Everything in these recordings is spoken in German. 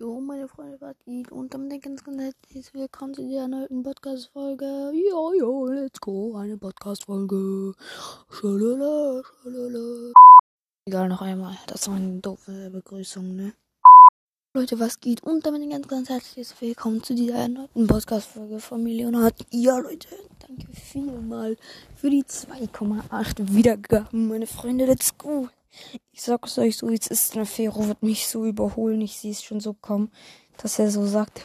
Jo, meine Freunde, was geht? Und damit ganz, ganz herzlich willkommen zu dieser neuen Podcast-Folge. Jo, jo, let's go. Eine Podcast-Folge. Schalala, schalala. Egal, noch einmal. Das war eine doofe Begrüßung, ne? Leute, was geht? Und damit ganz, ganz herzlich willkommen zu dieser neuen Podcast-Folge von Millionat. Ja, Leute, danke vielmal für die 2,8 Wiedergaben, meine Freunde. Let's go. Ich sag's euch so, jetzt ist eine Fero wird mich so überholen. Ich sehe es schon so kommen, dass er so sagt,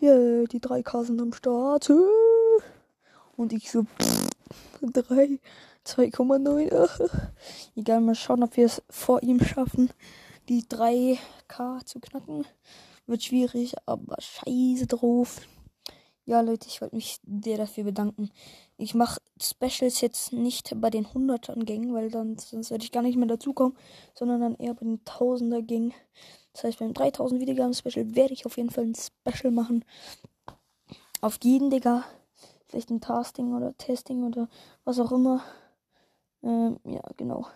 yeah, die 3K sind am Start. Und ich so, 3, 2,9. Egal, mal schauen, ob wir es vor ihm schaffen, die 3K zu knacken. Wird schwierig, aber scheiße drauf. Ja, Leute, ich wollte mich sehr dafür bedanken. Ich mache Specials jetzt nicht bei den 100ern Gängen, weil dann, sonst werde ich gar nicht mehr dazukommen, sondern dann eher bei den 1000er Gängen. Das heißt, beim 3000 Wiedergaben Special werde ich auf jeden Fall ein Special machen. Auf jeden, Digga. Vielleicht ein Tasting oder Testing oder was auch immer. Ähm, ja, genau.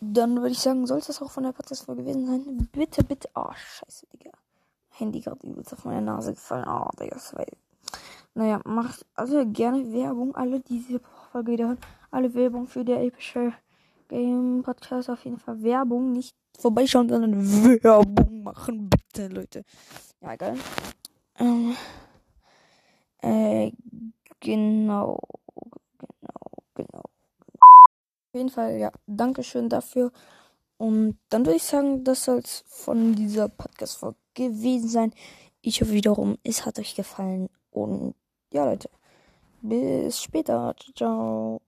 Dann würde ich sagen, soll es das auch von der Podcast-Folge gewesen sein? Bitte, bitte. Oh, scheiße, Digga. Handy gerade übelst auf meine Nase gefallen. Oh, das war. Naja, macht also gerne Werbung. Alle, die diese Folge wieder. Alle Werbung für der epische Game Podcast. Auf jeden Fall Werbung. Nicht vorbeischauen, sondern Werbung machen. Bitte, Leute. Ja, geil. Ähm, äh, genau. Genau, genau. Auf jeden Fall, ja. Dankeschön dafür. Und dann würde ich sagen, das soll es von dieser Podcast-Folge gewesen sein. Ich hoffe wiederum, es hat euch gefallen. Und ja, Leute, bis später. Ciao.